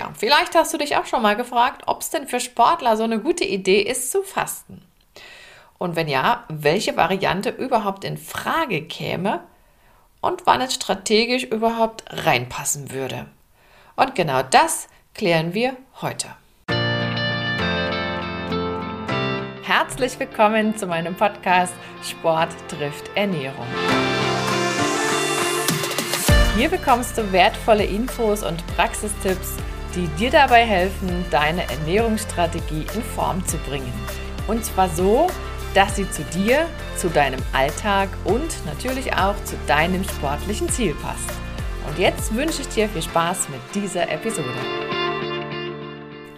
Tja, vielleicht hast du dich auch schon mal gefragt, ob es denn für Sportler so eine gute Idee ist zu fasten. Und wenn ja, welche Variante überhaupt in Frage käme und wann es strategisch überhaupt reinpassen würde. Und genau das klären wir heute. Herzlich willkommen zu meinem Podcast Sport trifft Ernährung. Hier bekommst du wertvolle Infos und Praxistipps, die dir dabei helfen, deine Ernährungsstrategie in Form zu bringen. Und zwar so, dass sie zu dir, zu deinem Alltag und natürlich auch zu deinem sportlichen Ziel passt. Und jetzt wünsche ich dir viel Spaß mit dieser Episode.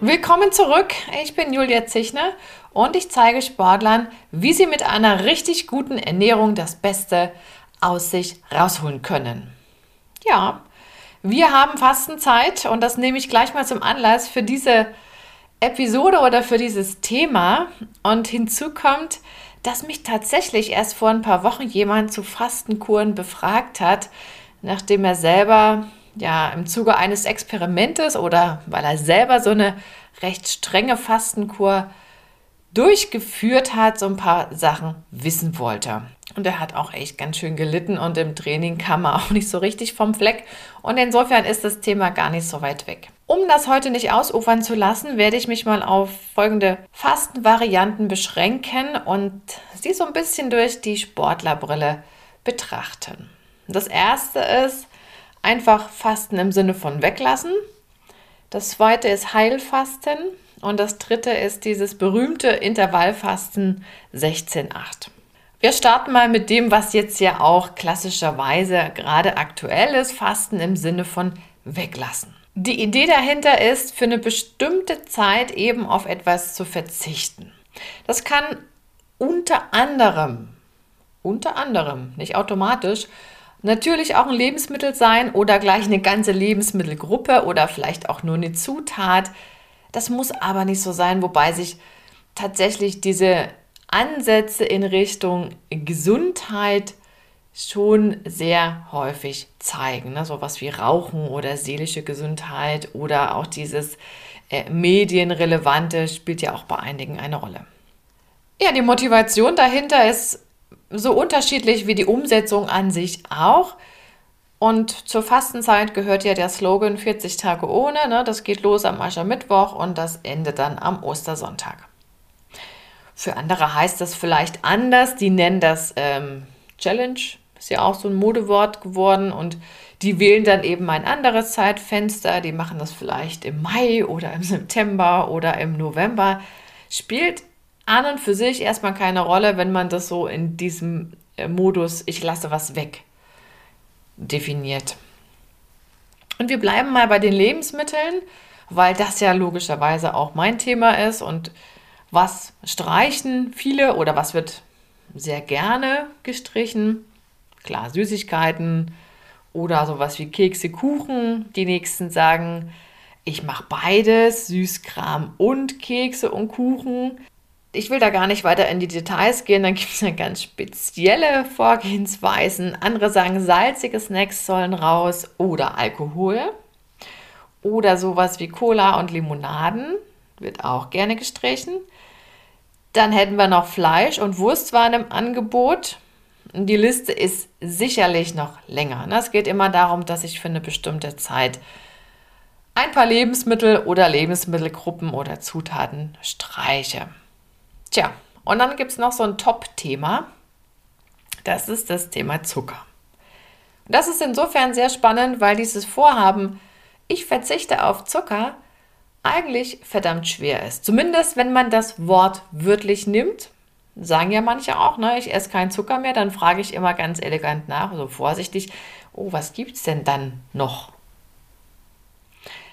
Willkommen zurück, ich bin Julia Zichner und ich zeige Sportlern, wie sie mit einer richtig guten Ernährung das Beste aus sich rausholen können. Ja, wir haben Fastenzeit und das nehme ich gleich mal zum Anlass für diese Episode oder für dieses Thema. Und hinzu kommt, dass mich tatsächlich erst vor ein paar Wochen jemand zu Fastenkuren befragt hat, nachdem er selber ja im Zuge eines Experimentes oder weil er selber so eine recht strenge Fastenkur durchgeführt hat, so ein paar Sachen wissen wollte. Und er hat auch echt ganz schön gelitten und im Training kam er auch nicht so richtig vom Fleck. Und insofern ist das Thema gar nicht so weit weg. Um das heute nicht ausufern zu lassen, werde ich mich mal auf folgende Fastenvarianten beschränken und sie so ein bisschen durch die Sportlerbrille betrachten. Das erste ist einfach Fasten im Sinne von weglassen. Das zweite ist Heilfasten. Und das dritte ist dieses berühmte Intervallfasten 16-8. Wir starten mal mit dem, was jetzt ja auch klassischerweise gerade aktuell ist, Fasten im Sinne von weglassen. Die Idee dahinter ist, für eine bestimmte Zeit eben auf etwas zu verzichten. Das kann unter anderem, unter anderem, nicht automatisch, natürlich auch ein Lebensmittel sein oder gleich eine ganze Lebensmittelgruppe oder vielleicht auch nur eine Zutat, das muss aber nicht so sein, wobei sich tatsächlich diese Ansätze in Richtung Gesundheit schon sehr häufig zeigen. Ne? So was wie Rauchen oder seelische Gesundheit oder auch dieses äh, Medienrelevante spielt ja auch bei einigen eine Rolle. Ja, die Motivation dahinter ist so unterschiedlich wie die Umsetzung an sich auch. Und zur Fastenzeit gehört ja der Slogan 40 Tage ohne. Ne? Das geht los am Aschermittwoch und das endet dann am Ostersonntag. Für andere heißt das vielleicht anders. Die nennen das ähm, Challenge. Ist ja auch so ein Modewort geworden. Und die wählen dann eben ein anderes Zeitfenster. Die machen das vielleicht im Mai oder im September oder im November. Spielt an und für sich erstmal keine Rolle, wenn man das so in diesem äh, Modus, ich lasse was weg definiert. Und wir bleiben mal bei den Lebensmitteln, weil das ja logischerweise auch mein Thema ist und was streichen viele oder was wird sehr gerne gestrichen? Klar, Süßigkeiten oder sowas wie Kekse, Kuchen. Die nächsten sagen, ich mache beides, Süßkram und Kekse und Kuchen ich will da gar nicht weiter in die Details gehen, dann gibt es ja ganz spezielle Vorgehensweisen. Andere sagen, salzige Snacks sollen raus oder Alkohol oder sowas wie Cola und Limonaden wird auch gerne gestrichen. Dann hätten wir noch Fleisch und Wurstwaren im Angebot. Die Liste ist sicherlich noch länger. Ne? Es geht immer darum, dass ich für eine bestimmte Zeit ein paar Lebensmittel oder Lebensmittelgruppen oder Zutaten streiche. Tja, und dann gibt es noch so ein Top-Thema. Das ist das Thema Zucker. das ist insofern sehr spannend, weil dieses Vorhaben, ich verzichte auf Zucker, eigentlich verdammt schwer ist. Zumindest wenn man das Wort wörtlich nimmt. Sagen ja manche auch, ne, ich esse keinen Zucker mehr, dann frage ich immer ganz elegant nach, so vorsichtig, oh, was gibt es denn dann noch?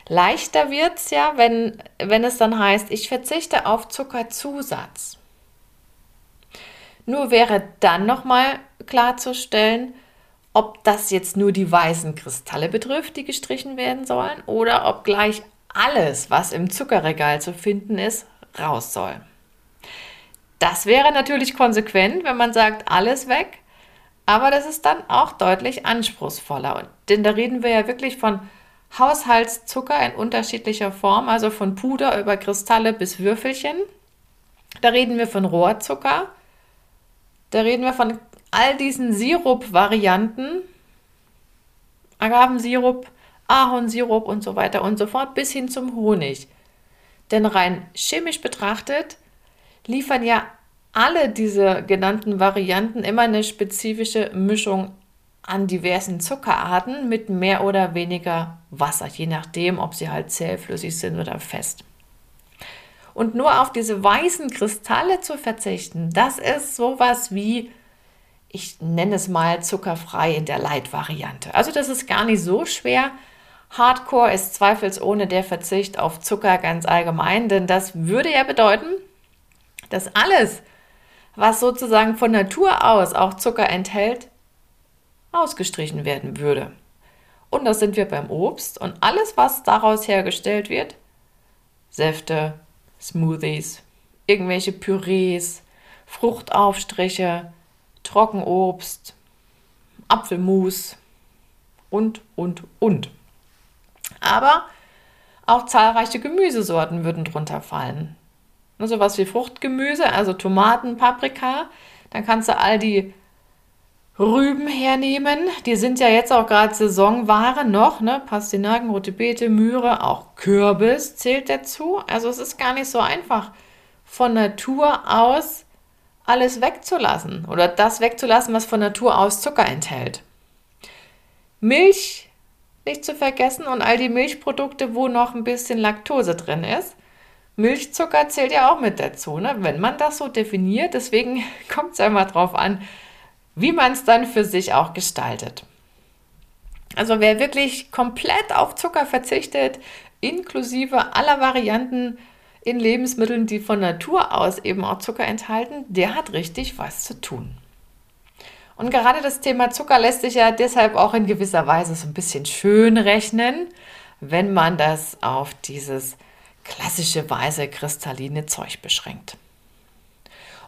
Leichter wird es ja, wenn, wenn es dann heißt, ich verzichte auf Zuckerzusatz. Nur wäre dann nochmal klarzustellen, ob das jetzt nur die weißen Kristalle betrifft, die gestrichen werden sollen, oder ob gleich alles, was im Zuckerregal zu finden ist, raus soll. Das wäre natürlich konsequent, wenn man sagt, alles weg, aber das ist dann auch deutlich anspruchsvoller. Denn da reden wir ja wirklich von Haushaltszucker in unterschiedlicher Form, also von Puder über Kristalle bis Würfelchen. Da reden wir von Rohrzucker. Da reden wir von all diesen Sirup-Varianten. Agavensirup, Ahornsirup und so weiter und so fort bis hin zum Honig. Denn rein chemisch betrachtet liefern ja alle diese genannten Varianten immer eine spezifische Mischung an diversen Zuckerarten mit mehr oder weniger Wasser, je nachdem, ob sie halt zähflüssig sind oder fest. Und nur auf diese weißen Kristalle zu verzichten, das ist sowas wie, ich nenne es mal zuckerfrei in der Light-Variante. Also das ist gar nicht so schwer. Hardcore ist zweifelsohne der Verzicht auf Zucker ganz allgemein, denn das würde ja bedeuten, dass alles, was sozusagen von Natur aus auch Zucker enthält, ausgestrichen werden würde. Und da sind wir beim Obst und alles, was daraus hergestellt wird, Säfte, Smoothies, irgendwelche Pürees, Fruchtaufstriche, Trockenobst, Apfelmus und, und, und. Aber auch zahlreiche Gemüsesorten würden drunter fallen. So also was wie Fruchtgemüse, also Tomaten, Paprika. Dann kannst du all die Rüben hernehmen. Die sind ja jetzt auch gerade Saisonware noch, ne? Pastinaken, rote Beete, Möhre, auch Kürbis zählt dazu. Also es ist gar nicht so einfach, von Natur aus alles wegzulassen oder das wegzulassen, was von Natur aus Zucker enthält. Milch nicht zu vergessen und all die Milchprodukte, wo noch ein bisschen Laktose drin ist. Milchzucker zählt ja auch mit dazu, ne? wenn man das so definiert. Deswegen kommt es einmal drauf an, wie man es dann für sich auch gestaltet. Also wer wirklich komplett auf Zucker verzichtet, inklusive aller Varianten in Lebensmitteln, die von Natur aus eben auch Zucker enthalten, der hat richtig was zu tun. Und gerade das Thema Zucker lässt sich ja deshalb auch in gewisser Weise so ein bisschen schön rechnen, wenn man das auf dieses klassische weiße kristalline Zeug beschränkt.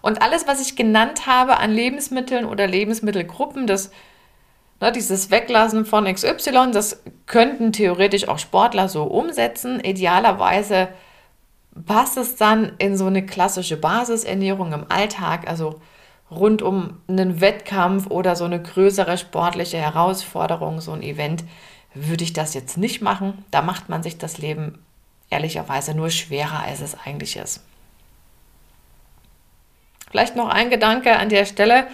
Und alles, was ich genannt habe an Lebensmitteln oder Lebensmittelgruppen, das, ne, dieses Weglassen von XY, das könnten theoretisch auch Sportler so umsetzen. Idealerweise passt es dann in so eine klassische Basisernährung im Alltag, also rund um einen Wettkampf oder so eine größere sportliche Herausforderung, so ein Event, würde ich das jetzt nicht machen. Da macht man sich das Leben ehrlicherweise nur schwerer, als es eigentlich ist. Vielleicht noch ein Gedanke an der Stelle.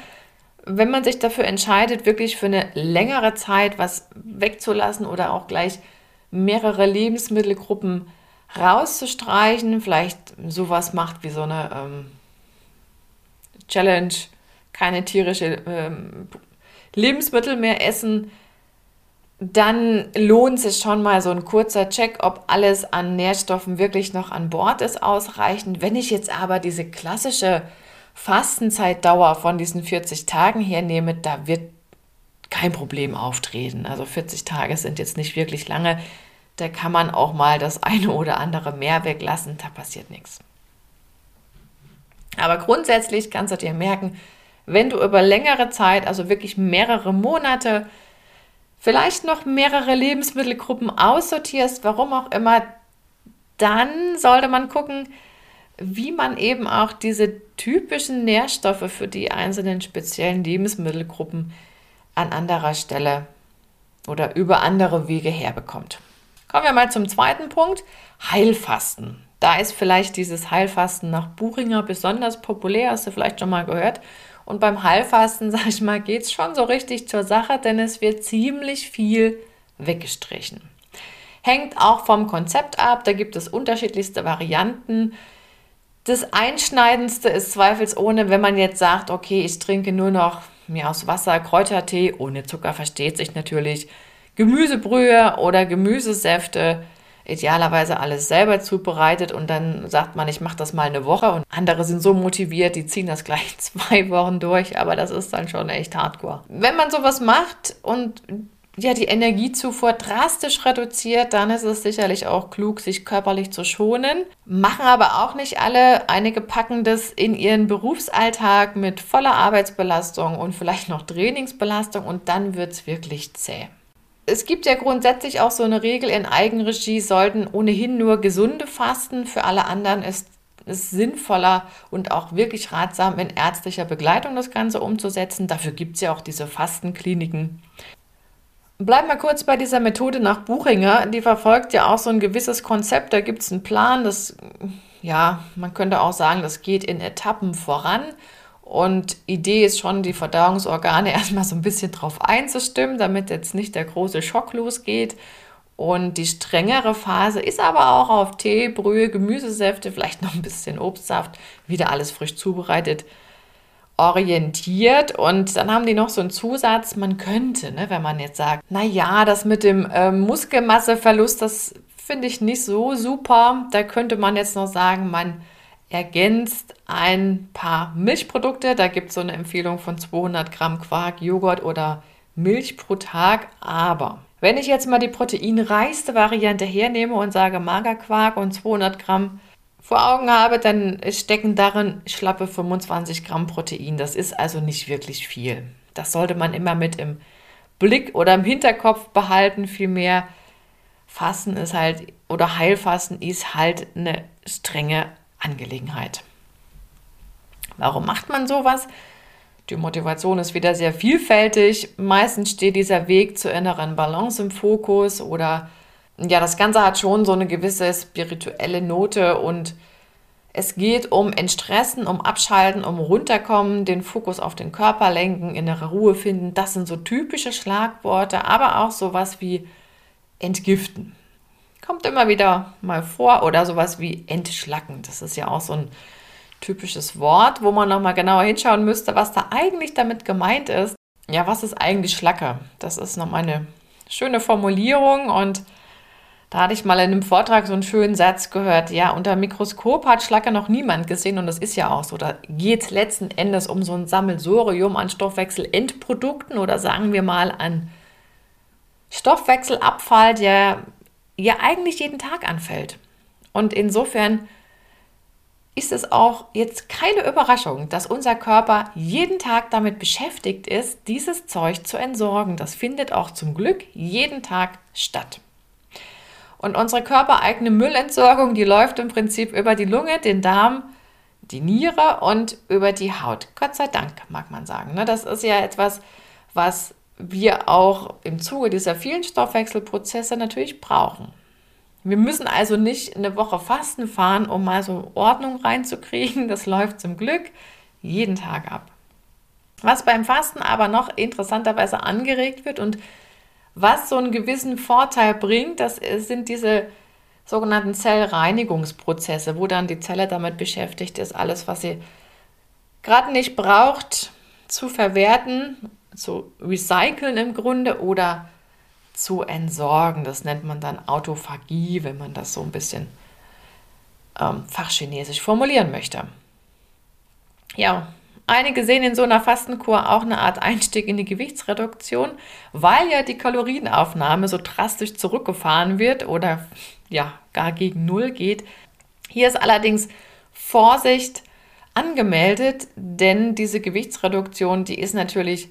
Wenn man sich dafür entscheidet, wirklich für eine längere Zeit was wegzulassen oder auch gleich mehrere Lebensmittelgruppen rauszustreichen, vielleicht sowas macht wie so eine ähm, Challenge, keine tierische ähm, Lebensmittel mehr essen, dann lohnt sich schon mal so ein kurzer Check, ob alles an Nährstoffen wirklich noch an Bord ist, ausreichend. Wenn ich jetzt aber diese klassische Fastenzeitdauer von diesen 40 Tagen hernehme, da wird kein Problem auftreten. Also 40 Tage sind jetzt nicht wirklich lange. Da kann man auch mal das eine oder andere mehr weglassen, da passiert nichts. Aber grundsätzlich kannst du dir merken, wenn du über längere Zeit, also wirklich mehrere Monate, vielleicht noch mehrere Lebensmittelgruppen aussortierst, warum auch immer, dann sollte man gucken, wie man eben auch diese typischen Nährstoffe für die einzelnen speziellen Lebensmittelgruppen an anderer Stelle oder über andere Wege herbekommt. Kommen wir mal zum zweiten Punkt, Heilfasten. Da ist vielleicht dieses Heilfasten nach Buchinger besonders populär, hast du vielleicht schon mal gehört. Und beim Heilfasten, sag ich mal, geht es schon so richtig zur Sache, denn es wird ziemlich viel weggestrichen. Hängt auch vom Konzept ab, da gibt es unterschiedlichste Varianten. Das Einschneidendste ist zweifelsohne, wenn man jetzt sagt, okay, ich trinke nur noch mir aus Wasser, Kräutertee, ohne Zucker versteht sich natürlich, Gemüsebrühe oder Gemüsesäfte, idealerweise alles selber zubereitet und dann sagt man, ich mache das mal eine Woche und andere sind so motiviert, die ziehen das gleich zwei Wochen durch, aber das ist dann schon echt hardcore. Wenn man sowas macht und ja, die Energiezufuhr drastisch reduziert, dann ist es sicherlich auch klug, sich körperlich zu schonen. Machen aber auch nicht alle. Einige packen das in ihren Berufsalltag mit voller Arbeitsbelastung und vielleicht noch Trainingsbelastung und dann wird es wirklich zäh. Es gibt ja grundsätzlich auch so eine Regel, in Eigenregie sollten ohnehin nur gesunde fasten. Für alle anderen ist es sinnvoller und auch wirklich ratsam, in ärztlicher Begleitung das Ganze umzusetzen. Dafür gibt es ja auch diese Fastenkliniken. Bleiben wir kurz bei dieser Methode nach Buchinger. Die verfolgt ja auch so ein gewisses Konzept. Da gibt es einen Plan, das, ja, man könnte auch sagen, das geht in Etappen voran. Und Idee ist schon, die Verdauungsorgane erstmal so ein bisschen drauf einzustimmen, damit jetzt nicht der große Schock losgeht. Und die strengere Phase ist aber auch auf Tee, Brühe, Gemüsesäfte, vielleicht noch ein bisschen Obstsaft, wieder alles frisch zubereitet, orientiert. Und dann haben die noch so einen Zusatz, man könnte, ne, wenn man jetzt sagt, naja, das mit dem äh, Muskelmasseverlust, das finde ich nicht so super. Da könnte man jetzt noch sagen, man ergänzt ein paar Milchprodukte. Da gibt es so eine Empfehlung von 200 Gramm Quark, Joghurt oder Milch pro Tag. Aber wenn ich jetzt mal die proteinreichste Variante hernehme und sage Magerquark und 200 Gramm vor Augen habe, dann stecken darin schlappe 25 Gramm Protein. Das ist also nicht wirklich viel. Das sollte man immer mit im Blick oder im Hinterkopf behalten. Vielmehr Fasten ist halt oder Heilfasten ist halt eine strenge Angelegenheit. Warum macht man sowas? Die Motivation ist wieder sehr vielfältig. Meistens steht dieser Weg zur inneren Balance im Fokus oder ja, das Ganze hat schon so eine gewisse spirituelle Note und es geht um Entstressen, um Abschalten, um Runterkommen, den Fokus auf den Körper lenken, innere Ruhe finden. Das sind so typische Schlagworte, aber auch sowas wie Entgiften. Kommt immer wieder mal vor oder sowas wie Entschlacken. Das ist ja auch so ein typisches Wort, wo man nochmal genauer hinschauen müsste, was da eigentlich damit gemeint ist. Ja, was ist eigentlich Schlacke? Das ist nochmal eine schöne Formulierung und da hatte ich mal in einem Vortrag so einen schönen Satz gehört. Ja, unter Mikroskop hat Schlacke noch niemand gesehen und das ist ja auch so. Da geht es letzten Endes um so ein Sammelsurium an Stoffwechselendprodukten oder sagen wir mal an Stoffwechselabfall, der ja eigentlich jeden Tag anfällt. Und insofern ist es auch jetzt keine Überraschung, dass unser Körper jeden Tag damit beschäftigt ist, dieses Zeug zu entsorgen. Das findet auch zum Glück jeden Tag statt. Und unsere körpereigene Müllentsorgung, die läuft im Prinzip über die Lunge, den Darm, die Niere und über die Haut. Gott sei Dank, mag man sagen. Ne? Das ist ja etwas, was wir auch im Zuge dieser vielen Stoffwechselprozesse natürlich brauchen. Wir müssen also nicht eine Woche Fasten fahren, um mal so Ordnung reinzukriegen. Das läuft zum Glück jeden Tag ab. Was beim Fasten aber noch interessanterweise angeregt wird und was so einen gewissen Vorteil bringt, das sind diese sogenannten Zellreinigungsprozesse, wo dann die Zelle damit beschäftigt ist, alles, was sie gerade nicht braucht, zu verwerten, zu recyceln im Grunde oder zu entsorgen. Das nennt man dann Autophagie, wenn man das so ein bisschen ähm, fachchinesisch formulieren möchte. Ja, einige sehen in so einer Fastenkur auch eine Art Einstieg in die Gewichtsreduktion, weil ja die Kalorienaufnahme so drastisch zurückgefahren wird oder ja gar gegen Null geht. Hier ist allerdings Vorsicht angemeldet, denn diese Gewichtsreduktion, die ist natürlich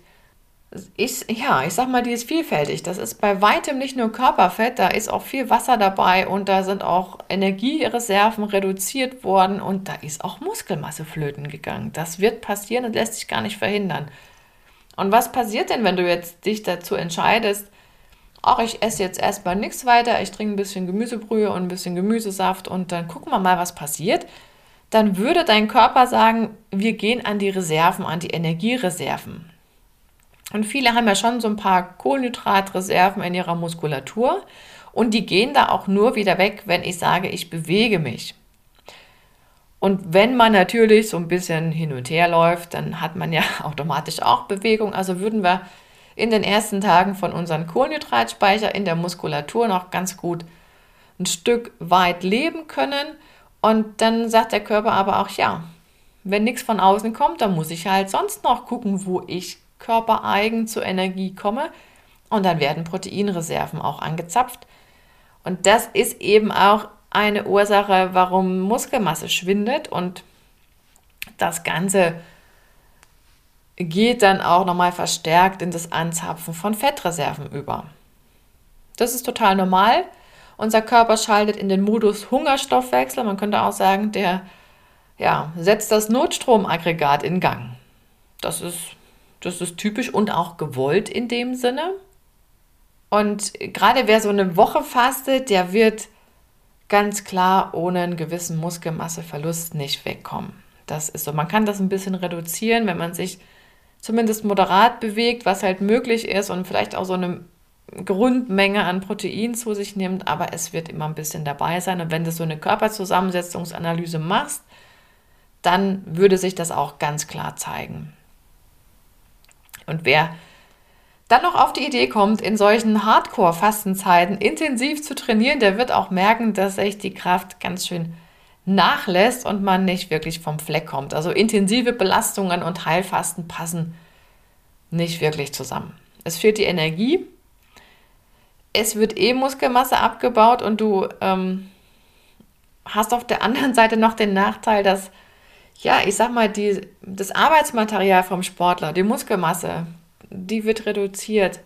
ist, ja, ich sag mal, die ist vielfältig. Das ist bei weitem nicht nur Körperfett, da ist auch viel Wasser dabei und da sind auch Energiereserven reduziert worden und da ist auch Muskelmasse flöten gegangen. Das wird passieren und lässt sich gar nicht verhindern. Und was passiert denn, wenn du jetzt dich dazu entscheidest, ach, ich esse jetzt erstmal nichts weiter, ich trinke ein bisschen Gemüsebrühe und ein bisschen Gemüsesaft und dann gucken wir mal, was passiert? Dann würde dein Körper sagen, wir gehen an die Reserven, an die Energiereserven. Und viele haben ja schon so ein paar Kohlenhydratreserven in ihrer Muskulatur und die gehen da auch nur wieder weg, wenn ich sage, ich bewege mich. Und wenn man natürlich so ein bisschen hin und her läuft, dann hat man ja automatisch auch Bewegung. Also würden wir in den ersten Tagen von unserem Kohlenhydratspeicher in der Muskulatur noch ganz gut ein Stück weit leben können. Und dann sagt der Körper aber auch, ja, wenn nichts von außen kommt, dann muss ich halt sonst noch gucken, wo ich körpereigen zur Energie komme. Und dann werden Proteinreserven auch angezapft. Und das ist eben auch eine Ursache, warum Muskelmasse schwindet. Und das Ganze geht dann auch nochmal verstärkt in das Anzapfen von Fettreserven über. Das ist total normal. Unser Körper schaltet in den Modus Hungerstoffwechsel. Man könnte auch sagen, der ja, setzt das Notstromaggregat in Gang. Das ist, das ist typisch und auch gewollt in dem Sinne. Und gerade wer so eine Woche fastet, der wird ganz klar ohne einen gewissen Muskelmasseverlust nicht wegkommen. Das ist so. Man kann das ein bisschen reduzieren, wenn man sich zumindest moderat bewegt, was halt möglich ist und vielleicht auch so eine Grundmenge an Protein zu sich nimmt, aber es wird immer ein bisschen dabei sein. Und wenn du so eine Körperzusammensetzungsanalyse machst, dann würde sich das auch ganz klar zeigen. Und wer dann noch auf die Idee kommt, in solchen Hardcore-Fastenzeiten intensiv zu trainieren, der wird auch merken, dass sich die Kraft ganz schön nachlässt und man nicht wirklich vom Fleck kommt. Also intensive Belastungen und Heilfasten passen nicht wirklich zusammen. Es fehlt die Energie, es wird eh Muskelmasse abgebaut und du ähm, hast auf der anderen Seite noch den Nachteil, dass, ja, ich sag mal, die, das Arbeitsmaterial vom Sportler, die Muskelmasse, die wird reduziert.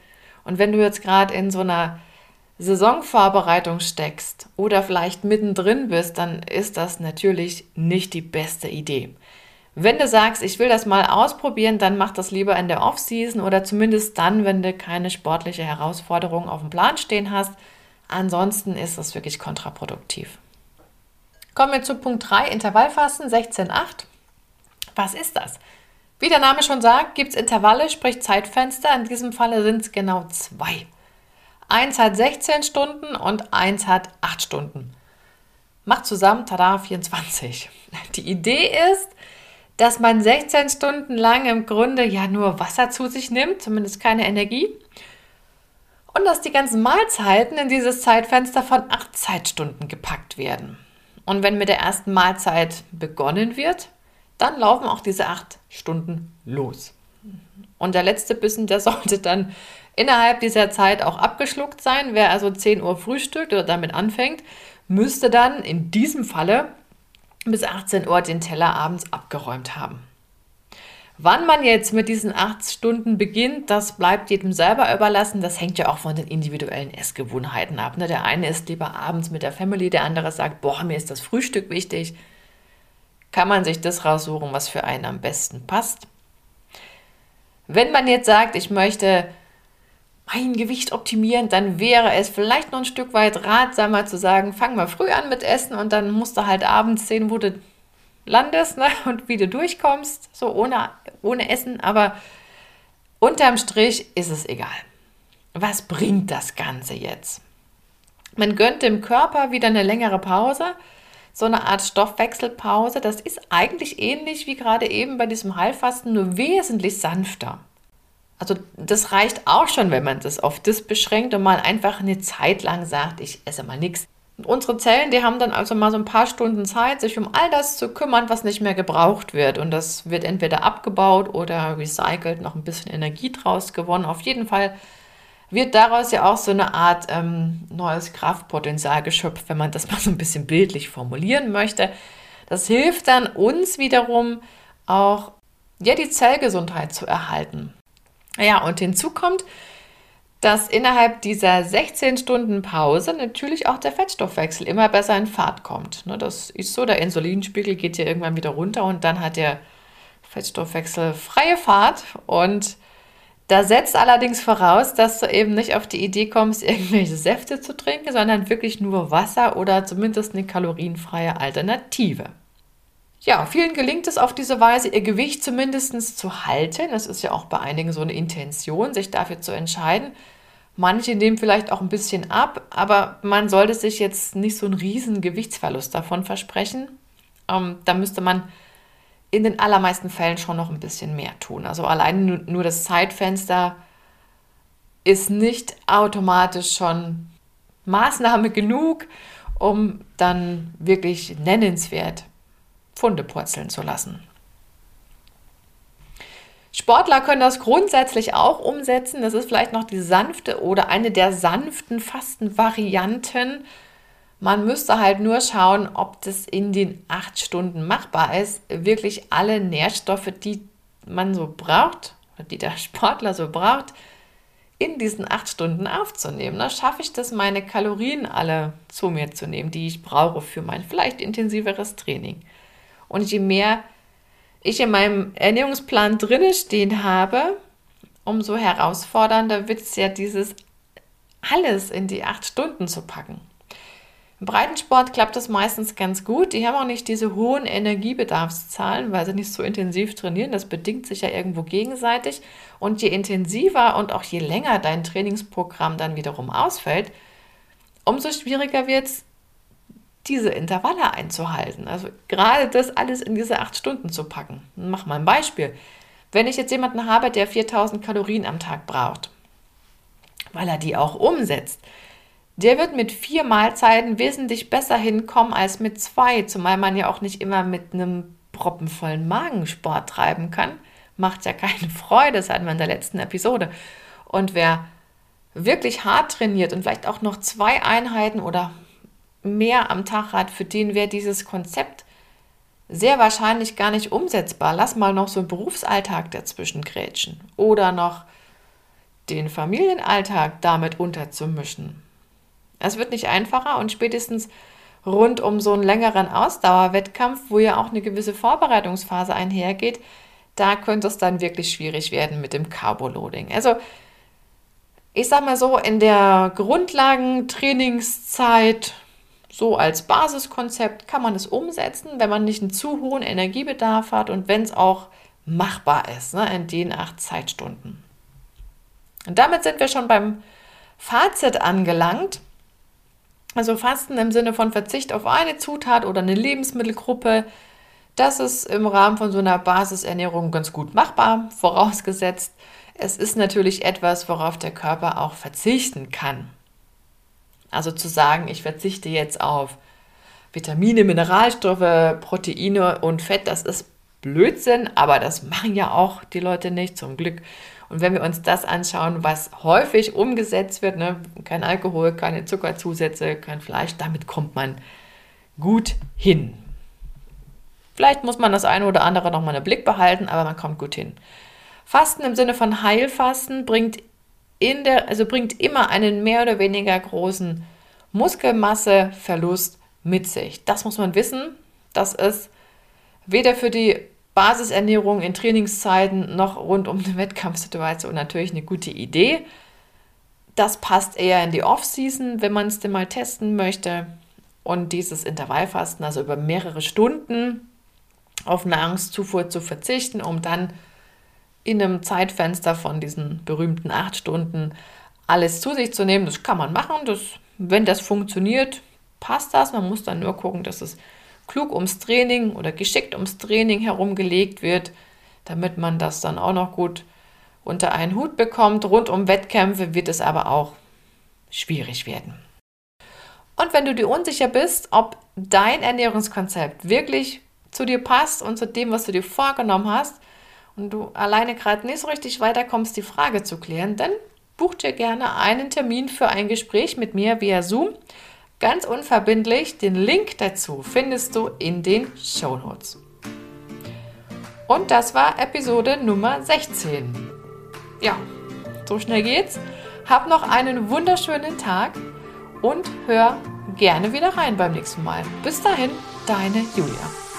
Und wenn du jetzt gerade in so einer Saisonvorbereitung steckst oder vielleicht mittendrin bist, dann ist das natürlich nicht die beste Idee. Wenn du sagst, ich will das mal ausprobieren, dann mach das lieber in der Off-Season oder zumindest dann, wenn du keine sportliche Herausforderung auf dem Plan stehen hast. Ansonsten ist das wirklich kontraproduktiv. Kommen wir zu Punkt 3, Intervallfasten 16.8. Was ist das? Wie der Name schon sagt, gibt es Intervalle, sprich Zeitfenster. In diesem Falle sind es genau zwei. Eins hat 16 Stunden und eins hat 8 Stunden. Macht zusammen, tada, 24. Die Idee ist, dass man 16 Stunden lang im Grunde ja nur Wasser zu sich nimmt, zumindest keine Energie. Und dass die ganzen Mahlzeiten in dieses Zeitfenster von 8 Zeitstunden gepackt werden. Und wenn mit der ersten Mahlzeit begonnen wird, dann laufen auch diese acht Stunden los. Und der letzte Bissen, der sollte dann innerhalb dieser Zeit auch abgeschluckt sein. Wer also 10 Uhr frühstückt oder damit anfängt, müsste dann in diesem Falle bis 18 Uhr den Teller abends abgeräumt haben. Wann man jetzt mit diesen acht Stunden beginnt, das bleibt jedem selber überlassen. Das hängt ja auch von den individuellen Essgewohnheiten ab. Ne? Der eine isst lieber abends mit der Family, der andere sagt, boah, mir ist das Frühstück wichtig kann man sich das raussuchen, was für einen am besten passt. Wenn man jetzt sagt, ich möchte mein Gewicht optimieren, dann wäre es vielleicht noch ein Stück weit ratsamer zu sagen, fang mal früh an mit Essen und dann musst du halt abends sehen, wo du landest ne? und wie du durchkommst, so ohne, ohne Essen. Aber unterm Strich ist es egal. Was bringt das Ganze jetzt? Man gönnt dem Körper wieder eine längere Pause so eine Art Stoffwechselpause. Das ist eigentlich ähnlich wie gerade eben bei diesem Heilfasten, nur wesentlich sanfter. Also das reicht auch schon, wenn man das auf das beschränkt und mal einfach eine Zeit lang sagt, ich esse mal nichts. Unsere Zellen, die haben dann also mal so ein paar Stunden Zeit, sich um all das zu kümmern, was nicht mehr gebraucht wird. Und das wird entweder abgebaut oder recycelt, noch ein bisschen Energie draus gewonnen. Auf jeden Fall wird daraus ja auch so eine Art ähm, neues Kraftpotenzial geschöpft, wenn man das mal so ein bisschen bildlich formulieren möchte. Das hilft dann uns wiederum auch, ja, die Zellgesundheit zu erhalten. Ja, und hinzu kommt, dass innerhalb dieser 16 Stunden Pause natürlich auch der Fettstoffwechsel immer besser in Fahrt kommt. Ne, das ist so, der Insulinspiegel geht ja irgendwann wieder runter und dann hat der Fettstoffwechsel freie Fahrt und da setzt allerdings voraus, dass du eben nicht auf die Idee kommst, irgendwelche Säfte zu trinken, sondern wirklich nur Wasser oder zumindest eine kalorienfreie Alternative. Ja, vielen gelingt es auf diese Weise, ihr Gewicht zumindest zu halten. Das ist ja auch bei einigen so eine Intention, sich dafür zu entscheiden. Manche nehmen vielleicht auch ein bisschen ab, aber man sollte sich jetzt nicht so einen riesen Gewichtsverlust davon versprechen. Ähm, da müsste man in den allermeisten Fällen schon noch ein bisschen mehr tun. Also allein nur das Zeitfenster ist nicht automatisch schon Maßnahme genug, um dann wirklich nennenswert Funde purzeln zu lassen. Sportler können das grundsätzlich auch umsetzen. Das ist vielleicht noch die sanfte oder eine der sanften Fastenvarianten. Man müsste halt nur schauen, ob das in den acht Stunden machbar ist, wirklich alle Nährstoffe, die man so braucht, die der Sportler so braucht, in diesen acht Stunden aufzunehmen. Da schaffe ich das, meine Kalorien alle zu mir zu nehmen, die ich brauche für mein vielleicht intensiveres Training. Und je mehr ich in meinem Ernährungsplan drinne stehen habe, umso herausfordernder wird es ja, dieses alles in die acht Stunden zu packen. Im Breitensport klappt das meistens ganz gut. Die haben auch nicht diese hohen Energiebedarfszahlen, weil sie nicht so intensiv trainieren. Das bedingt sich ja irgendwo gegenseitig. Und je intensiver und auch je länger dein Trainingsprogramm dann wiederum ausfällt, umso schwieriger wird es, diese Intervalle einzuhalten. Also gerade das alles in diese acht Stunden zu packen. Mach mal ein Beispiel. Wenn ich jetzt jemanden habe, der 4000 Kalorien am Tag braucht, weil er die auch umsetzt, der wird mit vier Mahlzeiten wesentlich besser hinkommen als mit zwei, zumal man ja auch nicht immer mit einem proppenvollen Magen Sport treiben kann. Macht ja keine Freude, das hatten wir in der letzten Episode. Und wer wirklich hart trainiert und vielleicht auch noch zwei Einheiten oder mehr am Tag hat, für den wäre dieses Konzept sehr wahrscheinlich gar nicht umsetzbar. Lass mal noch so einen Berufsalltag dazwischen grätschen oder noch den Familienalltag damit unterzumischen. Es wird nicht einfacher und spätestens rund um so einen längeren Ausdauerwettkampf, wo ja auch eine gewisse Vorbereitungsphase einhergeht, da könnte es dann wirklich schwierig werden mit dem Carboloading. Also ich sag mal so, in der Grundlagentrainingszeit, so als Basiskonzept, kann man es umsetzen, wenn man nicht einen zu hohen Energiebedarf hat und wenn es auch machbar ist, ne, in den acht Zeitstunden. Und damit sind wir schon beim Fazit angelangt. Also Fasten im Sinne von Verzicht auf eine Zutat oder eine Lebensmittelgruppe, das ist im Rahmen von so einer Basisernährung ganz gut machbar, vorausgesetzt, es ist natürlich etwas, worauf der Körper auch verzichten kann. Also zu sagen, ich verzichte jetzt auf Vitamine, Mineralstoffe, Proteine und Fett, das ist Blödsinn, aber das machen ja auch die Leute nicht, zum Glück. Und wenn wir uns das anschauen, was häufig umgesetzt wird, ne, kein Alkohol, keine Zuckerzusätze, kein Fleisch, damit kommt man gut hin. Vielleicht muss man das eine oder andere nochmal im Blick behalten, aber man kommt gut hin. Fasten im Sinne von Heilfasten bringt, in der, also bringt immer einen mehr oder weniger großen Muskelmasseverlust mit sich. Das muss man wissen. Das ist weder für die Basisernährung in Trainingszeiten noch rund um eine Wettkampfsituation natürlich eine gute Idee. Das passt eher in die Off-Season, wenn man es denn mal testen möchte. Und dieses Intervallfasten, also über mehrere Stunden auf Nahrungszufuhr zu verzichten, um dann in einem Zeitfenster von diesen berühmten acht Stunden alles zu sich zu nehmen, das kann man machen. Das, wenn das funktioniert, passt das. Man muss dann nur gucken, dass es klug ums Training oder geschickt ums Training herumgelegt wird, damit man das dann auch noch gut unter einen Hut bekommt. Rund um Wettkämpfe wird es aber auch schwierig werden. Und wenn du dir unsicher bist, ob dein Ernährungskonzept wirklich zu dir passt und zu dem, was du dir vorgenommen hast, und du alleine gerade nicht so richtig weiterkommst, die Frage zu klären, dann buch dir gerne einen Termin für ein Gespräch mit mir via Zoom. Ganz unverbindlich. Den Link dazu findest du in den Show Notes. Und das war Episode Nummer 16. Ja, so schnell geht's. Hab noch einen wunderschönen Tag und hör gerne wieder rein beim nächsten Mal. Bis dahin, deine Julia.